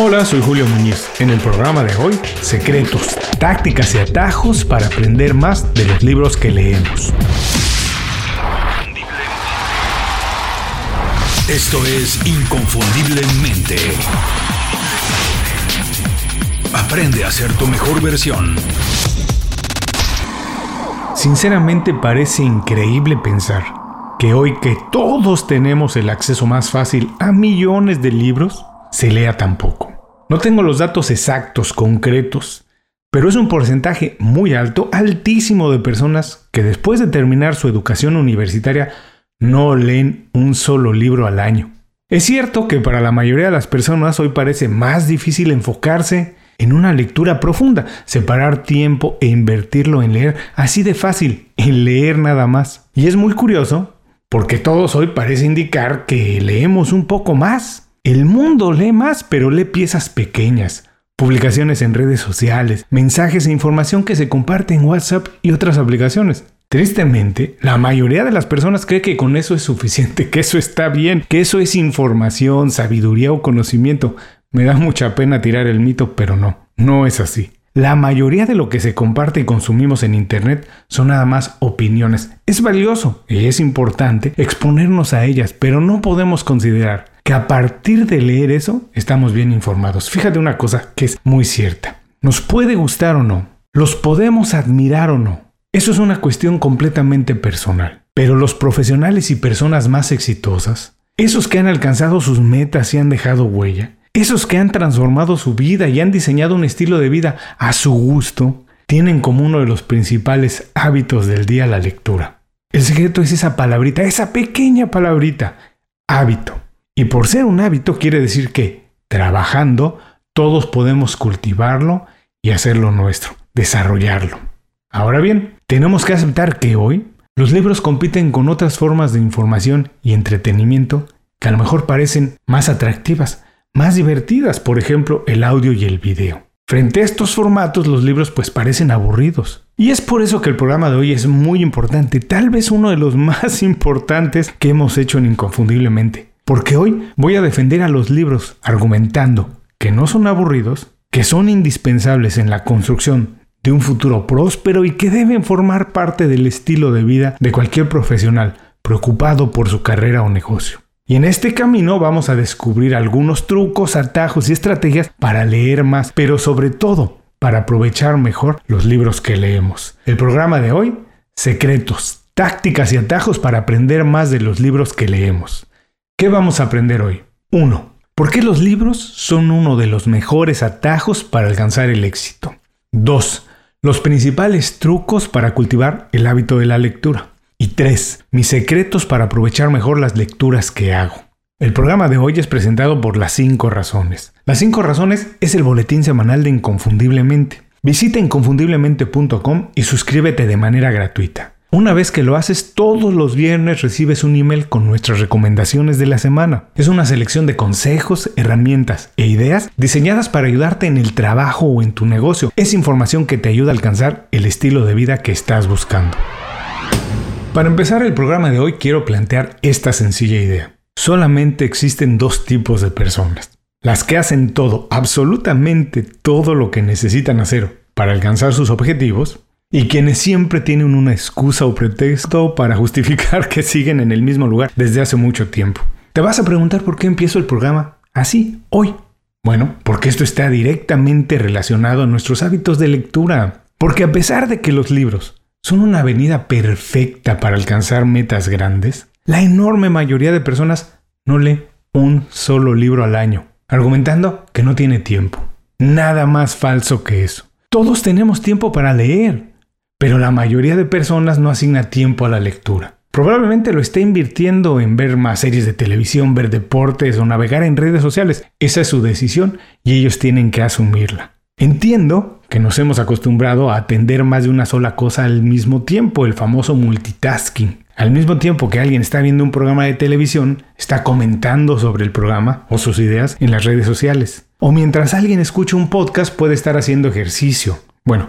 Hola, soy Julio Muñiz. En el programa de hoy, secretos, tácticas y atajos para aprender más de los libros que leemos. Esto es Inconfundiblemente. Aprende a ser tu mejor versión. Sinceramente parece increíble pensar que hoy que todos tenemos el acceso más fácil a millones de libros, se lea tan poco. No tengo los datos exactos, concretos, pero es un porcentaje muy alto, altísimo de personas que después de terminar su educación universitaria no leen un solo libro al año. Es cierto que para la mayoría de las personas hoy parece más difícil enfocarse en una lectura profunda, separar tiempo e invertirlo en leer, así de fácil, en leer nada más. Y es muy curioso, porque todos hoy parece indicar que leemos un poco más. El mundo lee más, pero lee piezas pequeñas, publicaciones en redes sociales, mensajes e información que se comparte en WhatsApp y otras aplicaciones. Tristemente, la mayoría de las personas cree que con eso es suficiente, que eso está bien, que eso es información, sabiduría o conocimiento. Me da mucha pena tirar el mito, pero no, no es así. La mayoría de lo que se comparte y consumimos en Internet son nada más opiniones. Es valioso y es importante exponernos a ellas, pero no podemos considerar que a partir de leer eso estamos bien informados. Fíjate una cosa que es muy cierta. Nos puede gustar o no, los podemos admirar o no. Eso es una cuestión completamente personal. Pero los profesionales y personas más exitosas, esos que han alcanzado sus metas y han dejado huella, esos que han transformado su vida y han diseñado un estilo de vida a su gusto, tienen como uno de los principales hábitos del día la lectura. El secreto es esa palabrita, esa pequeña palabrita, hábito. Y por ser un hábito quiere decir que, trabajando, todos podemos cultivarlo y hacerlo nuestro, desarrollarlo. Ahora bien, tenemos que aceptar que hoy los libros compiten con otras formas de información y entretenimiento que a lo mejor parecen más atractivas, más divertidas, por ejemplo, el audio y el video. Frente a estos formatos los libros pues parecen aburridos. Y es por eso que el programa de hoy es muy importante, tal vez uno de los más importantes que hemos hecho en Inconfundiblemente porque hoy voy a defender a los libros argumentando que no son aburridos, que son indispensables en la construcción de un futuro próspero y que deben formar parte del estilo de vida de cualquier profesional preocupado por su carrera o negocio. Y en este camino vamos a descubrir algunos trucos, atajos y estrategias para leer más, pero sobre todo para aprovechar mejor los libros que leemos. El programa de hoy, secretos, tácticas y atajos para aprender más de los libros que leemos. ¿Qué vamos a aprender hoy? 1. ¿Por qué los libros son uno de los mejores atajos para alcanzar el éxito? 2. Los principales trucos para cultivar el hábito de la lectura. Y 3. Mis secretos para aprovechar mejor las lecturas que hago. El programa de hoy es presentado por Las 5 Razones. Las 5 Razones es el boletín semanal de Inconfundiblemente. Visita inconfundiblemente.com y suscríbete de manera gratuita. Una vez que lo haces, todos los viernes recibes un email con nuestras recomendaciones de la semana. Es una selección de consejos, herramientas e ideas diseñadas para ayudarte en el trabajo o en tu negocio. Es información que te ayuda a alcanzar el estilo de vida que estás buscando. Para empezar el programa de hoy quiero plantear esta sencilla idea. Solamente existen dos tipos de personas. Las que hacen todo, absolutamente todo lo que necesitan hacer para alcanzar sus objetivos y quienes siempre tienen una excusa o pretexto para justificar que siguen en el mismo lugar desde hace mucho tiempo. Te vas a preguntar por qué empiezo el programa así, hoy. Bueno, porque esto está directamente relacionado a nuestros hábitos de lectura. Porque a pesar de que los libros son una avenida perfecta para alcanzar metas grandes, la enorme mayoría de personas no lee un solo libro al año, argumentando que no tiene tiempo. Nada más falso que eso. Todos tenemos tiempo para leer, pero la mayoría de personas no asigna tiempo a la lectura. Probablemente lo esté invirtiendo en ver más series de televisión, ver deportes o navegar en redes sociales. Esa es su decisión y ellos tienen que asumirla. Entiendo que nos hemos acostumbrado a atender más de una sola cosa al mismo tiempo, el famoso multitasking. Al mismo tiempo que alguien está viendo un programa de televisión, está comentando sobre el programa o sus ideas en las redes sociales. O mientras alguien escucha un podcast puede estar haciendo ejercicio. Bueno,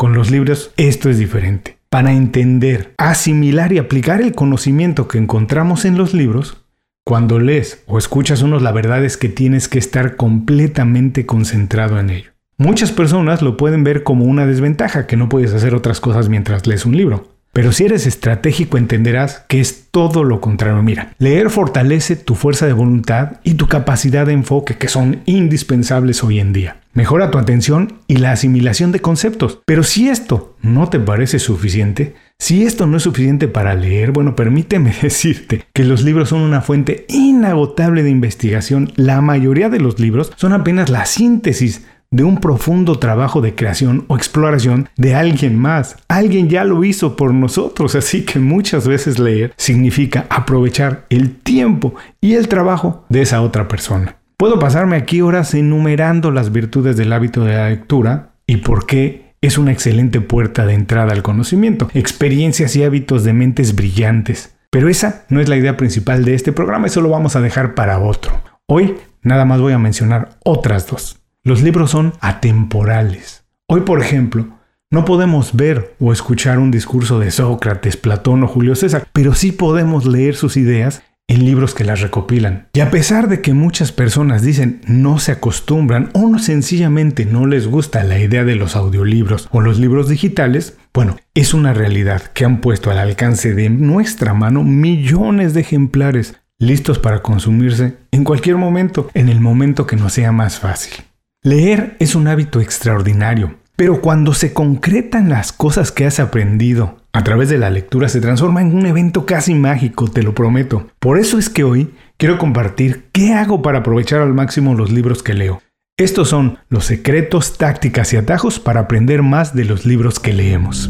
con los libros esto es diferente. Para entender, asimilar y aplicar el conocimiento que encontramos en los libros, Cuando lees o escuchas unos, la verdad es que tienes que estar completamente concentrado en ello. Muchas personas lo pueden ver como una desventaja, que no puedes hacer otras cosas mientras lees un libro. Pero si eres estratégico entenderás que es todo lo contrario. Mira, leer fortalece tu fuerza de voluntad y tu capacidad de enfoque que son indispensables hoy en día. Mejora tu atención y la asimilación de conceptos. Pero si esto no te parece suficiente, si esto no es suficiente para leer, bueno, permíteme decirte que los libros son una fuente inagotable de investigación. La mayoría de los libros son apenas la síntesis de un profundo trabajo de creación o exploración de alguien más. Alguien ya lo hizo por nosotros, así que muchas veces leer significa aprovechar el tiempo y el trabajo de esa otra persona. Puedo pasarme aquí horas enumerando las virtudes del hábito de la lectura y por qué es una excelente puerta de entrada al conocimiento, experiencias y hábitos de mentes brillantes. Pero esa no es la idea principal de este programa, eso lo vamos a dejar para otro. Hoy nada más voy a mencionar otras dos. Los libros son atemporales. Hoy, por ejemplo, no podemos ver o escuchar un discurso de Sócrates, Platón o Julio César, pero sí podemos leer sus ideas en libros que las recopilan. Y a pesar de que muchas personas dicen no se acostumbran o no sencillamente no les gusta la idea de los audiolibros o los libros digitales, bueno, es una realidad que han puesto al alcance de nuestra mano millones de ejemplares listos para consumirse en cualquier momento, en el momento que nos sea más fácil. Leer es un hábito extraordinario, pero cuando se concretan las cosas que has aprendido a través de la lectura se transforma en un evento casi mágico, te lo prometo. Por eso es que hoy quiero compartir qué hago para aprovechar al máximo los libros que leo. Estos son los secretos, tácticas y atajos para aprender más de los libros que leemos.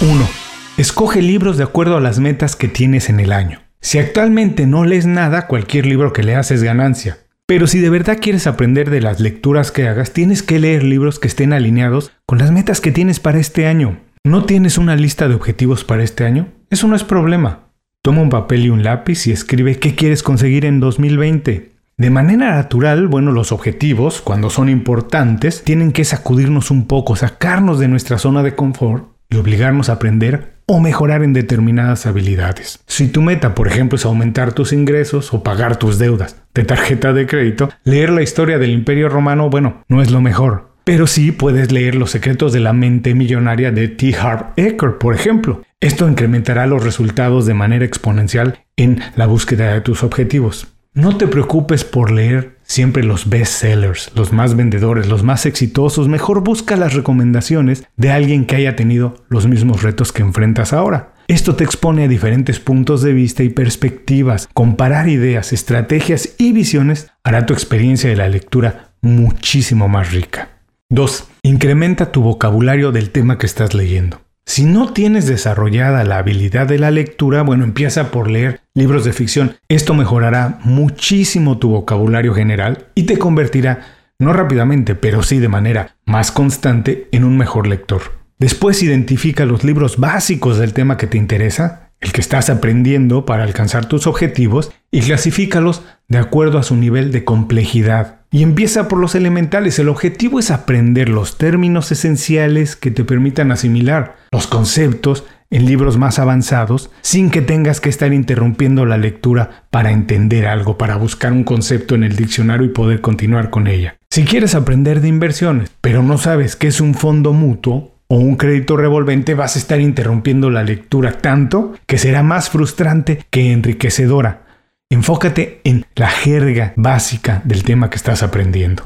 1. Escoge libros de acuerdo a las metas que tienes en el año. Si actualmente no lees nada, cualquier libro que leas es ganancia. Pero si de verdad quieres aprender de las lecturas que hagas, tienes que leer libros que estén alineados con las metas que tienes para este año. ¿No tienes una lista de objetivos para este año? Eso no es problema. Toma un papel y un lápiz y escribe qué quieres conseguir en 2020. De manera natural, bueno, los objetivos, cuando son importantes, tienen que sacudirnos un poco, sacarnos de nuestra zona de confort y obligarnos a aprender o mejorar en determinadas habilidades. Si tu meta, por ejemplo, es aumentar tus ingresos o pagar tus deudas de tarjeta de crédito, leer la historia del Imperio Romano, bueno, no es lo mejor. Pero sí puedes leer Los secretos de la mente millonaria de T. Harv Eker, por ejemplo. Esto incrementará los resultados de manera exponencial en la búsqueda de tus objetivos. No te preocupes por leer siempre los best sellers, los más vendedores, los más exitosos. Mejor busca las recomendaciones de alguien que haya tenido los mismos retos que enfrentas ahora. Esto te expone a diferentes puntos de vista y perspectivas. Comparar ideas, estrategias y visiones hará tu experiencia de la lectura muchísimo más rica. 2. Incrementa tu vocabulario del tema que estás leyendo. Si no tienes desarrollada la habilidad de la lectura, bueno, empieza por leer libros de ficción. Esto mejorará muchísimo tu vocabulario general y te convertirá, no rápidamente, pero sí de manera más constante, en un mejor lector. Después identifica los libros básicos del tema que te interesa, el que estás aprendiendo para alcanzar tus objetivos, y clasifícalos de acuerdo a su nivel de complejidad. Y empieza por los elementales. El objetivo es aprender los términos esenciales que te permitan asimilar los conceptos en libros más avanzados sin que tengas que estar interrumpiendo la lectura para entender algo, para buscar un concepto en el diccionario y poder continuar con ella. Si quieres aprender de inversiones, pero no sabes qué es un fondo mutuo, o un crédito revolvente vas a estar interrumpiendo la lectura tanto que será más frustrante que enriquecedora. Enfócate en la jerga básica del tema que estás aprendiendo.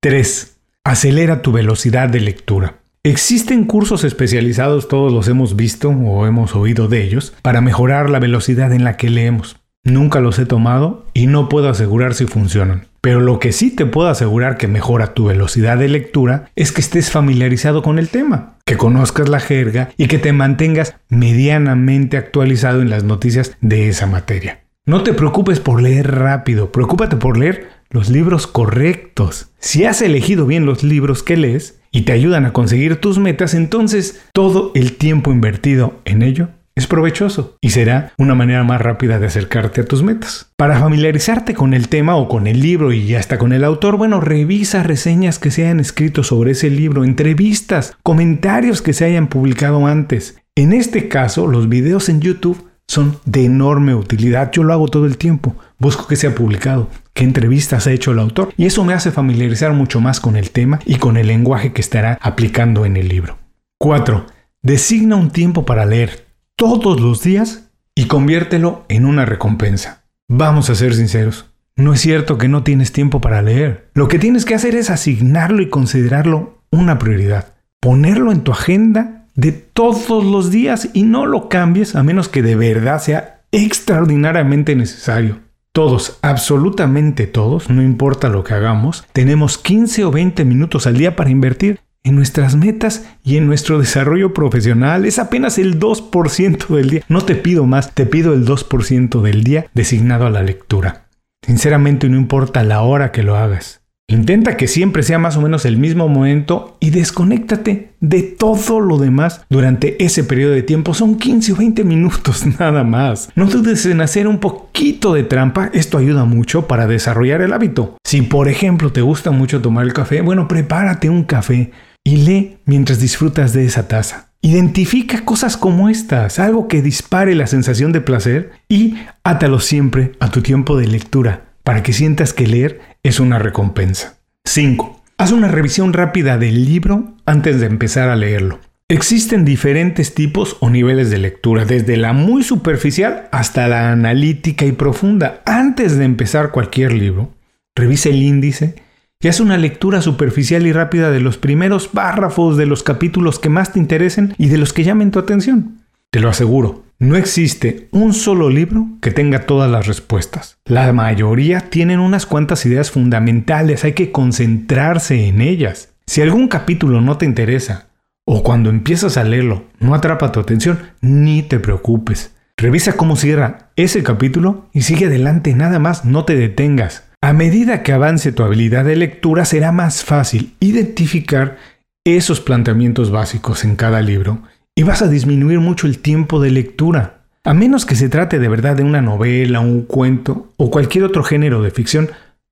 3. Acelera tu velocidad de lectura. Existen cursos especializados, todos los hemos visto o hemos oído de ellos, para mejorar la velocidad en la que leemos. Nunca los he tomado y no puedo asegurar si funcionan. Pero lo que sí te puedo asegurar que mejora tu velocidad de lectura es que estés familiarizado con el tema, que conozcas la jerga y que te mantengas medianamente actualizado en las noticias de esa materia. No te preocupes por leer rápido, preocúpate por leer los libros correctos. Si has elegido bien los libros que lees y te ayudan a conseguir tus metas, entonces todo el tiempo invertido en ello es provechoso y será una manera más rápida de acercarte a tus metas. Para familiarizarte con el tema o con el libro y hasta con el autor, bueno, revisa reseñas que se hayan escrito sobre ese libro, entrevistas, comentarios que se hayan publicado antes. En este caso, los videos en YouTube son de enorme utilidad. Yo lo hago todo el tiempo. Busco que sea publicado, qué entrevistas ha hecho el autor y eso me hace familiarizar mucho más con el tema y con el lenguaje que estará aplicando en el libro. 4. Designa un tiempo para leer todos los días y conviértelo en una recompensa. Vamos a ser sinceros. No es cierto que no tienes tiempo para leer. Lo que tienes que hacer es asignarlo y considerarlo una prioridad. Ponerlo en tu agenda de todos los días y no lo cambies a menos que de verdad sea extraordinariamente necesario. Todos, absolutamente todos, no importa lo que hagamos, tenemos 15 o 20 minutos al día para invertir en nuestras metas y en nuestro desarrollo profesional. Es apenas el 2% del día. No te pido más, te pido el 2% del día designado a la lectura. Sinceramente no importa la hora que lo hagas. Intenta que siempre sea más o menos el mismo momento y desconéctate de todo lo demás durante ese periodo de tiempo. Son 15 o 20 minutos nada más. No dudes en hacer un poquito de trampa, esto ayuda mucho para desarrollar el hábito. Si por ejemplo te gusta mucho tomar el café, bueno, prepárate un café y lee mientras disfrutas de esa taza. Identifica cosas como estas, algo que dispare la sensación de placer y átalo siempre a tu tiempo de lectura para que sientas que leer es una recompensa. 5. Haz una revisión rápida del libro antes de empezar a leerlo. Existen diferentes tipos o niveles de lectura, desde la muy superficial hasta la analítica y profunda. Antes de empezar cualquier libro, revisa el índice y haz una lectura superficial y rápida de los primeros párrafos de los capítulos que más te interesen y de los que llamen tu atención. Te lo aseguro, no existe un solo libro que tenga todas las respuestas. La mayoría tienen unas cuantas ideas fundamentales, hay que concentrarse en ellas. Si algún capítulo no te interesa o cuando empiezas a leerlo no atrapa tu atención, ni te preocupes. Revisa cómo cierra ese capítulo y sigue adelante, nada más, no te detengas. A medida que avance tu habilidad de lectura será más fácil identificar esos planteamientos básicos en cada libro y vas a disminuir mucho el tiempo de lectura. A menos que se trate de verdad de una novela, un cuento o cualquier otro género de ficción,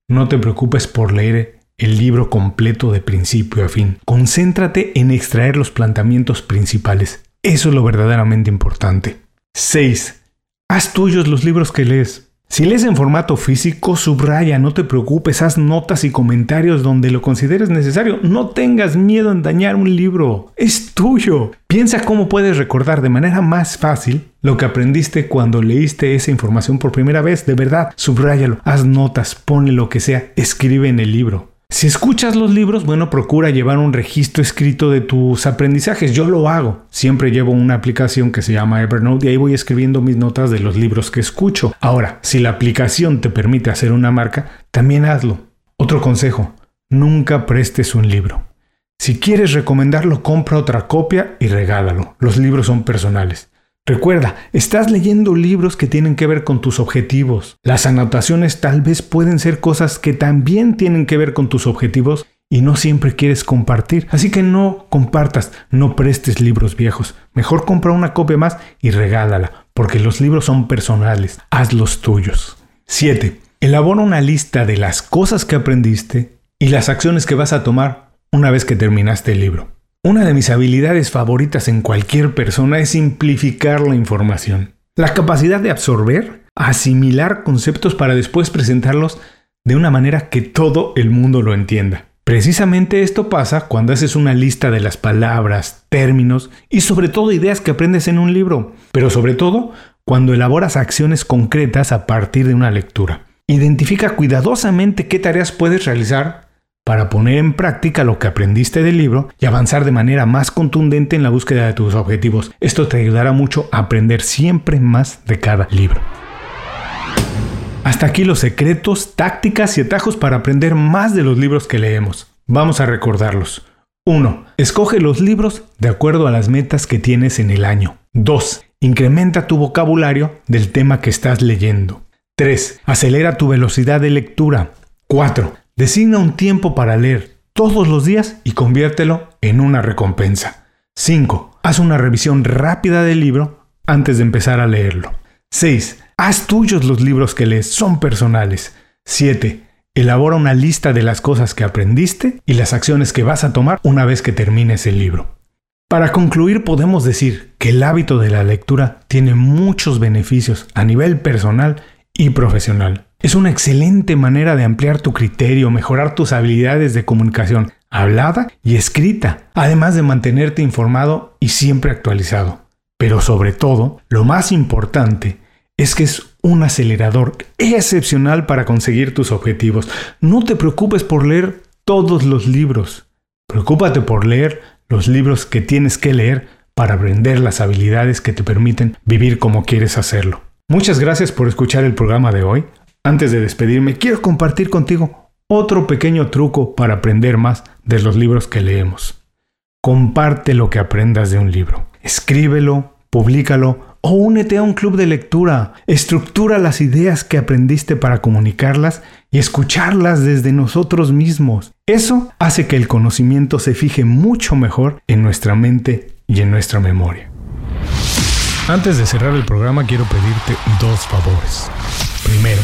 no te preocupes por leer el libro completo de principio a fin. Concéntrate en extraer los planteamientos principales. Eso es lo verdaderamente importante. 6. Haz tuyos los libros que lees. Si lees en formato físico, subraya, no te preocupes, haz notas y comentarios donde lo consideres necesario. No tengas miedo en dañar un libro, es tuyo. Piensa cómo puedes recordar de manera más fácil lo que aprendiste cuando leíste esa información por primera vez. De verdad, subráyalo, haz notas, ponle lo que sea, escribe en el libro. Si escuchas los libros, bueno, procura llevar un registro escrito de tus aprendizajes. Yo lo hago. Siempre llevo una aplicación que se llama Evernote y ahí voy escribiendo mis notas de los libros que escucho. Ahora, si la aplicación te permite hacer una marca, también hazlo. Otro consejo, nunca prestes un libro. Si quieres recomendarlo, compra otra copia y regálalo. Los libros son personales. Recuerda, estás leyendo libros que tienen que ver con tus objetivos. Las anotaciones tal vez pueden ser cosas que también tienen que ver con tus objetivos y no siempre quieres compartir. Así que no compartas, no prestes libros viejos. Mejor compra una copia más y regálala, porque los libros son personales. Haz los tuyos. 7. Elabora una lista de las cosas que aprendiste y las acciones que vas a tomar una vez que terminaste el libro. Una de mis habilidades favoritas en cualquier persona es simplificar la información. La capacidad de absorber, asimilar conceptos para después presentarlos de una manera que todo el mundo lo entienda. Precisamente esto pasa cuando haces una lista de las palabras, términos y sobre todo ideas que aprendes en un libro, pero sobre todo cuando elaboras acciones concretas a partir de una lectura. Identifica cuidadosamente qué tareas puedes realizar para poner en práctica lo que aprendiste del libro y avanzar de manera más contundente en la búsqueda de tus objetivos. Esto te ayudará mucho a aprender siempre más de cada libro. Hasta aquí los secretos, tácticas y atajos para aprender más de los libros que leemos. Vamos a recordarlos. 1. Escoge los libros de acuerdo a las metas que tienes en el año. 2. Incrementa tu vocabulario del tema que estás leyendo. 3. Acelera tu velocidad de lectura. 4. Designa un tiempo para leer todos los días y conviértelo en una recompensa. 5. Haz una revisión rápida del libro antes de empezar a leerlo. 6. Haz tuyos los libros que lees, son personales. 7. Elabora una lista de las cosas que aprendiste y las acciones que vas a tomar una vez que termines el libro. Para concluir, podemos decir que el hábito de la lectura tiene muchos beneficios a nivel personal y profesional. Es una excelente manera de ampliar tu criterio, mejorar tus habilidades de comunicación hablada y escrita, además de mantenerte informado y siempre actualizado. Pero sobre todo, lo más importante es que es un acelerador excepcional para conseguir tus objetivos. No te preocupes por leer todos los libros. Preocúpate por leer los libros que tienes que leer para aprender las habilidades que te permiten vivir como quieres hacerlo. Muchas gracias por escuchar el programa de hoy. Antes de despedirme, quiero compartir contigo otro pequeño truco para aprender más de los libros que leemos. Comparte lo que aprendas de un libro. Escríbelo, públicalo o únete a un club de lectura. Estructura las ideas que aprendiste para comunicarlas y escucharlas desde nosotros mismos. Eso hace que el conocimiento se fije mucho mejor en nuestra mente y en nuestra memoria. Antes de cerrar el programa quiero pedirte dos favores. Primero,